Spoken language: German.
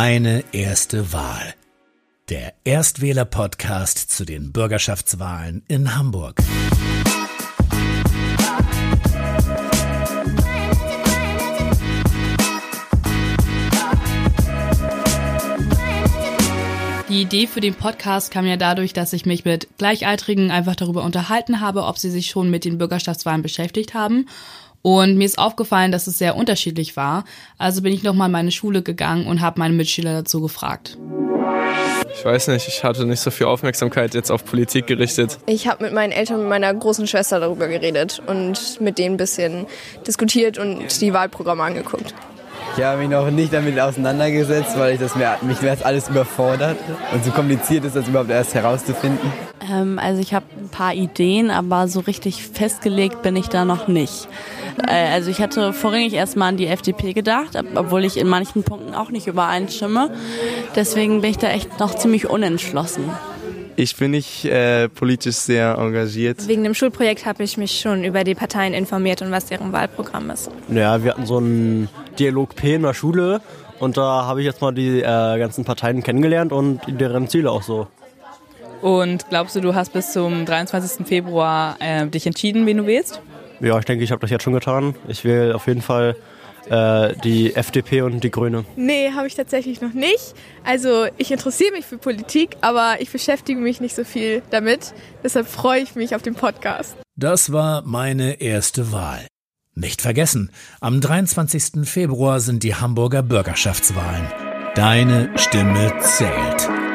Meine erste Wahl. Der Erstwähler-Podcast zu den Bürgerschaftswahlen in Hamburg. Die Idee für den Podcast kam ja dadurch, dass ich mich mit Gleichaltrigen einfach darüber unterhalten habe, ob sie sich schon mit den Bürgerschaftswahlen beschäftigt haben. Und mir ist aufgefallen, dass es sehr unterschiedlich war. Also bin ich nochmal in meine Schule gegangen und habe meine Mitschüler dazu gefragt. Ich weiß nicht, ich hatte nicht so viel Aufmerksamkeit jetzt auf Politik gerichtet. Ich habe mit meinen Eltern und meiner großen Schwester darüber geredet und mit denen ein bisschen diskutiert und die Wahlprogramme angeguckt. Ich habe mich noch nicht damit auseinandergesetzt, weil ich das mir, mich das alles überfordert und so kompliziert ist, das überhaupt erst herauszufinden. Ähm, also ich habe ein paar Ideen, aber so richtig festgelegt bin ich da noch nicht. Äh, also ich hatte vorrangig erstmal an die FDP gedacht, obwohl ich in manchen Punkten auch nicht übereinstimme. Deswegen bin ich da echt noch ziemlich unentschlossen. Ich bin nicht äh, politisch sehr engagiert. Wegen dem Schulprojekt habe ich mich schon über die Parteien informiert und was deren Wahlprogramm ist. Ja, wir hatten so einen Dialog P in der Schule und da habe ich jetzt mal die äh, ganzen Parteien kennengelernt und deren Ziele auch so. Und glaubst du, du hast bis zum 23. Februar äh, dich entschieden, wen du wählst? Ja, ich denke, ich habe das jetzt schon getan. Ich wähle auf jeden Fall äh, die FDP und die Grüne. Nee, habe ich tatsächlich noch nicht. Also ich interessiere mich für Politik, aber ich beschäftige mich nicht so viel damit. Deshalb freue ich mich auf den Podcast. Das war meine erste Wahl. Nicht vergessen, am 23. Februar sind die Hamburger Bürgerschaftswahlen. Deine Stimme zählt.